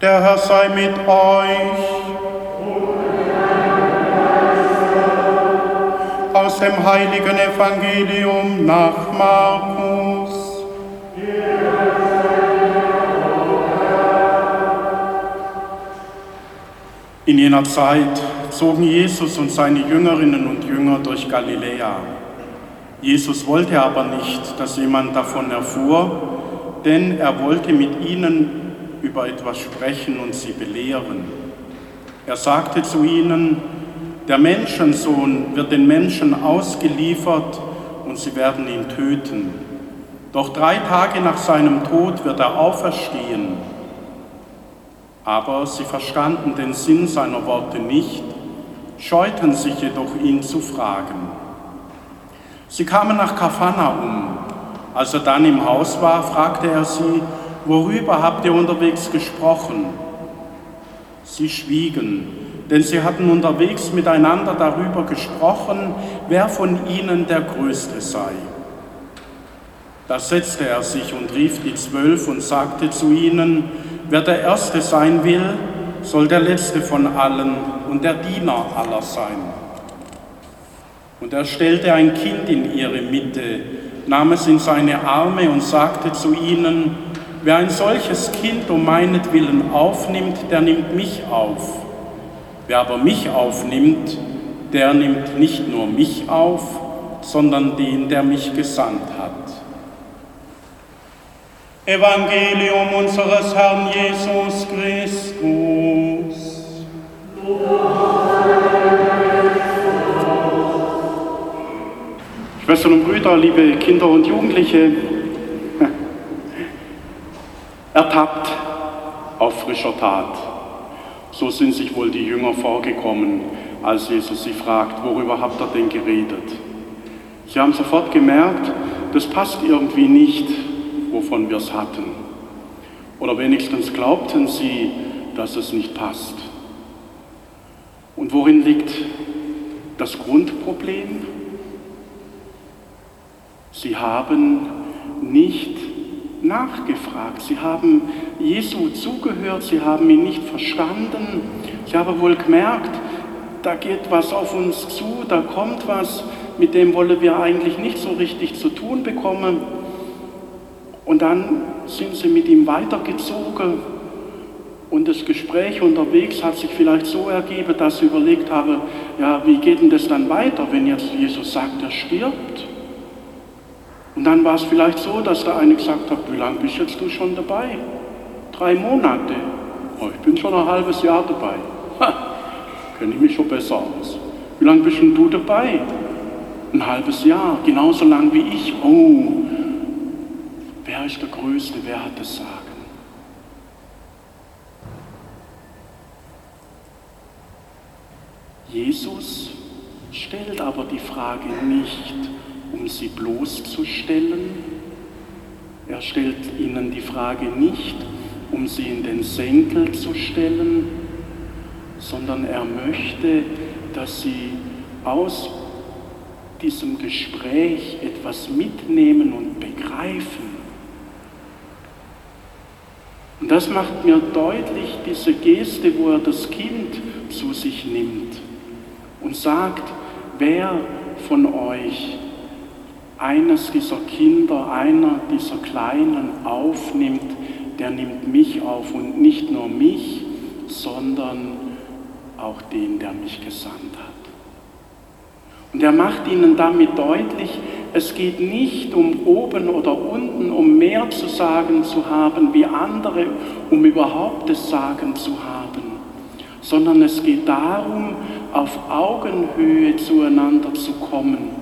Der Herr sei mit euch. Aus dem heiligen Evangelium nach Markus. In jener Zeit zogen Jesus und seine Jüngerinnen und Jünger durch Galiläa. Jesus wollte aber nicht, dass jemand davon erfuhr, denn er wollte mit ihnen über etwas sprechen und sie belehren. Er sagte zu ihnen, der Menschensohn wird den Menschen ausgeliefert und sie werden ihn töten. Doch drei Tage nach seinem Tod wird er auferstehen. Aber sie verstanden den Sinn seiner Worte nicht, scheuten sich jedoch ihn zu fragen. Sie kamen nach Kapharnaum. Als er dann im Haus war, fragte er sie, worüber habt ihr unterwegs gesprochen? Sie schwiegen, denn sie hatten unterwegs miteinander darüber gesprochen, wer von ihnen der Größte sei. Da setzte er sich und rief die Zwölf und sagte zu ihnen, wer der Erste sein will, soll der Letzte von allen und der Diener aller sein. Und er stellte ein Kind in ihre Mitte, nahm es in seine Arme und sagte zu ihnen, Wer ein solches Kind um meinetwillen aufnimmt, der nimmt mich auf. Wer aber mich aufnimmt, der nimmt nicht nur mich auf, sondern den, der mich gesandt hat. Evangelium unseres Herrn Jesus Christus. Schwestern und Brüder, liebe Kinder und Jugendliche, ertappt auf frischer Tat. So sind sich wohl die Jünger vorgekommen, als Jesus sie fragt, worüber habt ihr denn geredet? Sie haben sofort gemerkt, das passt irgendwie nicht, wovon wir es hatten. Oder wenigstens glaubten sie, dass es nicht passt. Und worin liegt das Grundproblem? Sie haben nicht nachgefragt. Sie haben Jesu zugehört, sie haben ihn nicht verstanden. Sie haben wohl gemerkt, da geht was auf uns zu, da kommt was, mit dem wollen wir eigentlich nicht so richtig zu tun bekommen. Und dann sind sie mit ihm weitergezogen und das Gespräch unterwegs hat sich vielleicht so ergeben, dass sie überlegt haben, ja, wie geht denn das dann weiter, wenn jetzt Jesus sagt, er stirbt? Und dann war es vielleicht so, dass der eine gesagt hat, wie lange bist jetzt du schon dabei? Drei Monate. Oh, ich bin schon ein halbes Jahr dabei. Kenne ich mich schon besser aus. Wie lange bist denn du dabei? Ein halbes Jahr, genauso lang wie ich. Oh, wer ist der Größte? Wer hat das Sagen? Jesus stellt aber die Frage nicht, um sie bloßzustellen. Er stellt ihnen die Frage nicht, um sie in den Senkel zu stellen, sondern er möchte, dass sie aus diesem Gespräch etwas mitnehmen und begreifen. Und das macht mir deutlich diese Geste, wo er das Kind zu sich nimmt und sagt, wer von euch eines dieser Kinder, einer dieser Kleinen aufnimmt, der nimmt mich auf und nicht nur mich, sondern auch den, der mich gesandt hat. Und er macht ihnen damit deutlich, es geht nicht um oben oder unten, um mehr zu sagen zu haben wie andere, um überhaupt das Sagen zu haben, sondern es geht darum, auf Augenhöhe zueinander zu kommen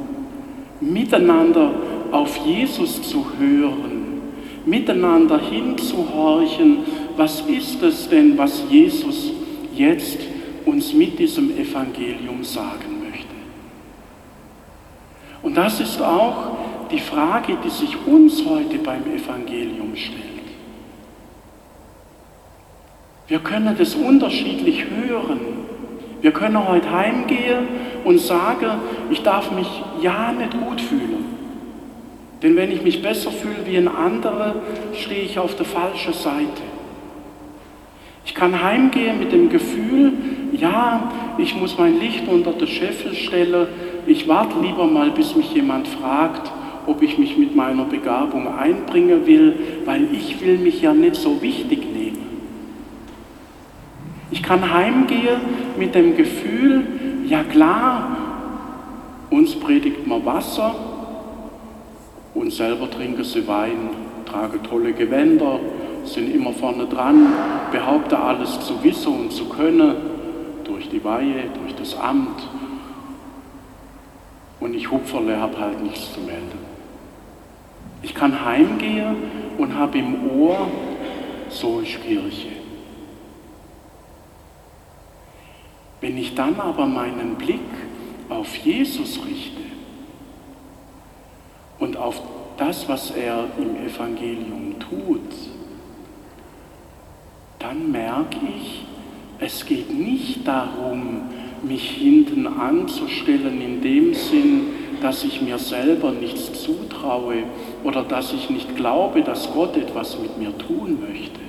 miteinander auf Jesus zu hören, miteinander hinzuhorchen, was ist es denn, was Jesus jetzt uns mit diesem Evangelium sagen möchte. Und das ist auch die Frage, die sich uns heute beim Evangelium stellt. Wir können das unterschiedlich hören. Wir können heute heimgehen und sagen, ich darf mich ja nicht gut fühlen. Denn wenn ich mich besser fühle wie ein anderer, stehe ich auf der falschen Seite. Ich kann heimgehen mit dem Gefühl, ja, ich muss mein Licht unter den Scheffel stellen, ich warte lieber mal, bis mich jemand fragt, ob ich mich mit meiner Begabung einbringen will, weil ich will mich ja nicht so wichtig. Ich kann heimgehen mit dem Gefühl, ja klar, uns predigt man Wasser und selber trinken sie Wein, tragen tolle Gewänder, sind immer vorne dran, behaupten alles zu wissen und zu können, durch die Weihe, durch das Amt. Und ich Hupferle habe halt nichts zu melden. Ich kann heimgehen und habe im Ohr, so ist Kirche. Wenn ich dann aber meinen Blick auf Jesus richte und auf das, was er im Evangelium tut, dann merke ich, es geht nicht darum, mich hinten anzustellen in dem Sinn, dass ich mir selber nichts zutraue oder dass ich nicht glaube, dass Gott etwas mit mir tun möchte,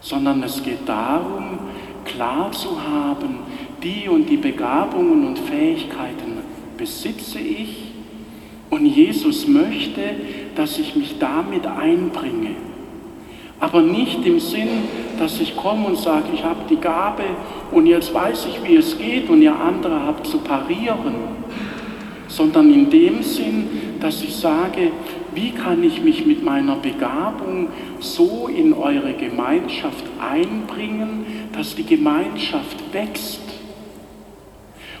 sondern es geht darum, klar zu haben, die und die Begabungen und Fähigkeiten besitze ich und Jesus möchte, dass ich mich damit einbringe. Aber nicht im Sinn, dass ich komme und sage, ich habe die Gabe und jetzt weiß ich, wie es geht und ihr andere habt zu parieren, sondern in dem Sinn, dass ich sage, wie kann ich mich mit meiner Begabung so in eure Gemeinschaft einbringen, dass die Gemeinschaft wächst.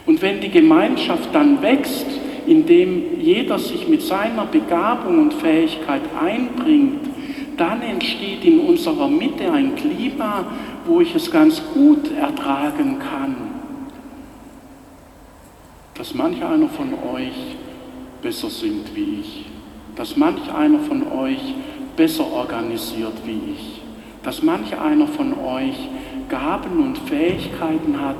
Und wenn die Gemeinschaft dann wächst, indem jeder sich mit seiner Begabung und Fähigkeit einbringt, dann entsteht in unserer Mitte ein Klima, wo ich es ganz gut ertragen kann, dass manch einer von euch besser singt wie ich. Dass manch einer von euch besser organisiert wie ich, dass manch einer von euch Gaben und Fähigkeiten hat,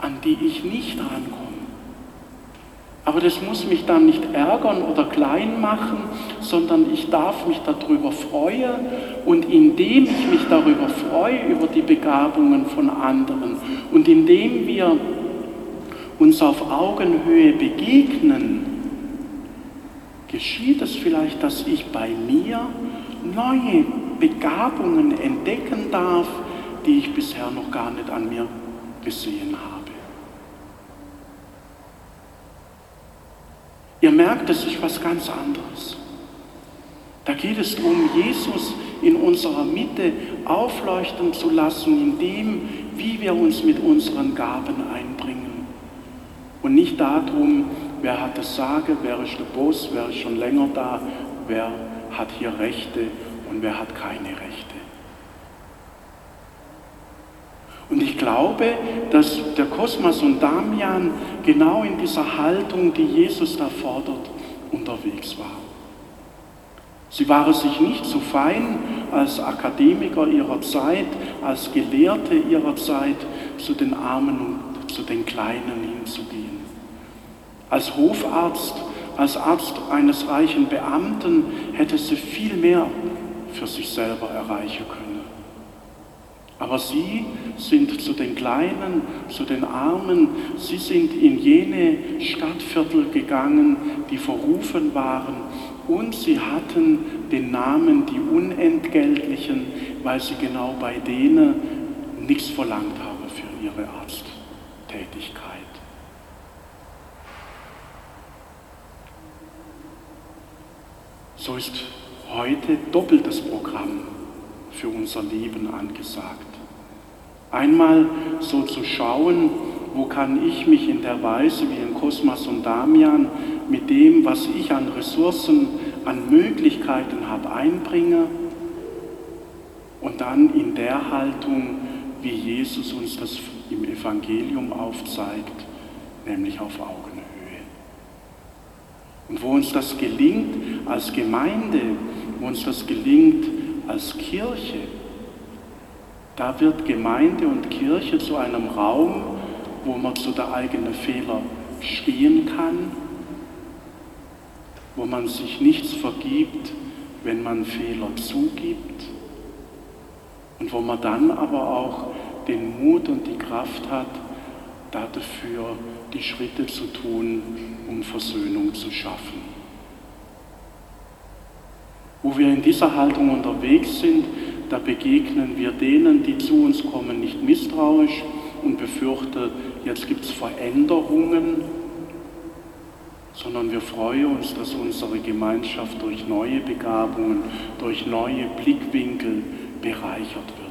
an die ich nicht rankomme. Aber das muss mich dann nicht ärgern oder klein machen, sondern ich darf mich darüber freuen und indem ich mich darüber freue, über die Begabungen von anderen und indem wir uns auf Augenhöhe begegnen, geschieht es vielleicht, dass ich bei mir neue Begabungen entdecken darf, die ich bisher noch gar nicht an mir gesehen habe. Ihr merkt, es ist was ganz anderes. Da geht es darum, Jesus in unserer Mitte aufleuchten zu lassen, in dem, wie wir uns mit unseren Gaben einbringen. Und nicht darum, wer hat das Sagen, wer ist der Boss, wer ist schon länger da, wer hat hier Rechte und wer hat keine Rechte. Und ich glaube, dass der Kosmos und Damian genau in dieser Haltung, die Jesus da fordert, unterwegs waren. Sie waren sich nicht zu fein, als Akademiker ihrer Zeit, als Gelehrte ihrer Zeit zu den Armen und zu den Kleinen hinzugehen. Als Hofarzt, als Arzt eines reichen Beamten hätte sie viel mehr für sich selber erreichen können. Aber sie sind zu den Kleinen, zu den Armen, sie sind in jene Stadtviertel gegangen, die verrufen waren und sie hatten den Namen die Unentgeltlichen, weil sie genau bei denen nichts verlangt haben für ihre Arzttätigkeit. So ist heute doppeltes Programm für unser Leben angesagt. Einmal so zu schauen, wo kann ich mich in der Weise wie in Kosmas und Damian mit dem, was ich an Ressourcen, an Möglichkeiten habe, einbringe und dann in der Haltung, wie Jesus uns das im Evangelium aufzeigt, nämlich auf Augenhöhe. Und wo uns das gelingt als Gemeinde, wo uns das gelingt als Kirche, da wird Gemeinde und Kirche zu einem Raum, wo man zu der eigenen Fehler stehen kann, wo man sich nichts vergibt, wenn man Fehler zugibt Und wo man dann aber auch den Mut und die Kraft hat, dafür die Schritte zu tun, um Versöhnung zu schaffen. Wo wir in dieser Haltung unterwegs sind, da begegnen wir denen, die zu uns kommen, nicht misstrauisch und befürchten, jetzt gibt es Veränderungen, sondern wir freuen uns, dass unsere Gemeinschaft durch neue Begabungen, durch neue Blickwinkel bereichert wird.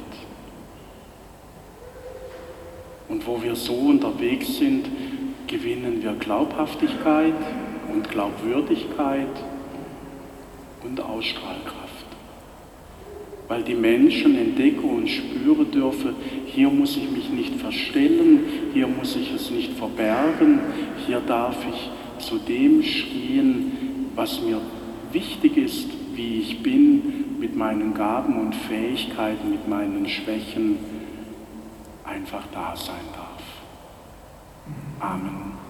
Und wo wir so unterwegs sind, gewinnen wir Glaubhaftigkeit und Glaubwürdigkeit und Ausstrahlkraft. Weil die Menschen entdecken und spüren dürfen, hier muss ich mich nicht verstellen, hier muss ich es nicht verbergen, hier darf ich zu dem stehen, was mir wichtig ist, wie ich bin, mit meinen Gaben und Fähigkeiten, mit meinen Schwächen einfach da sein darf. Amen.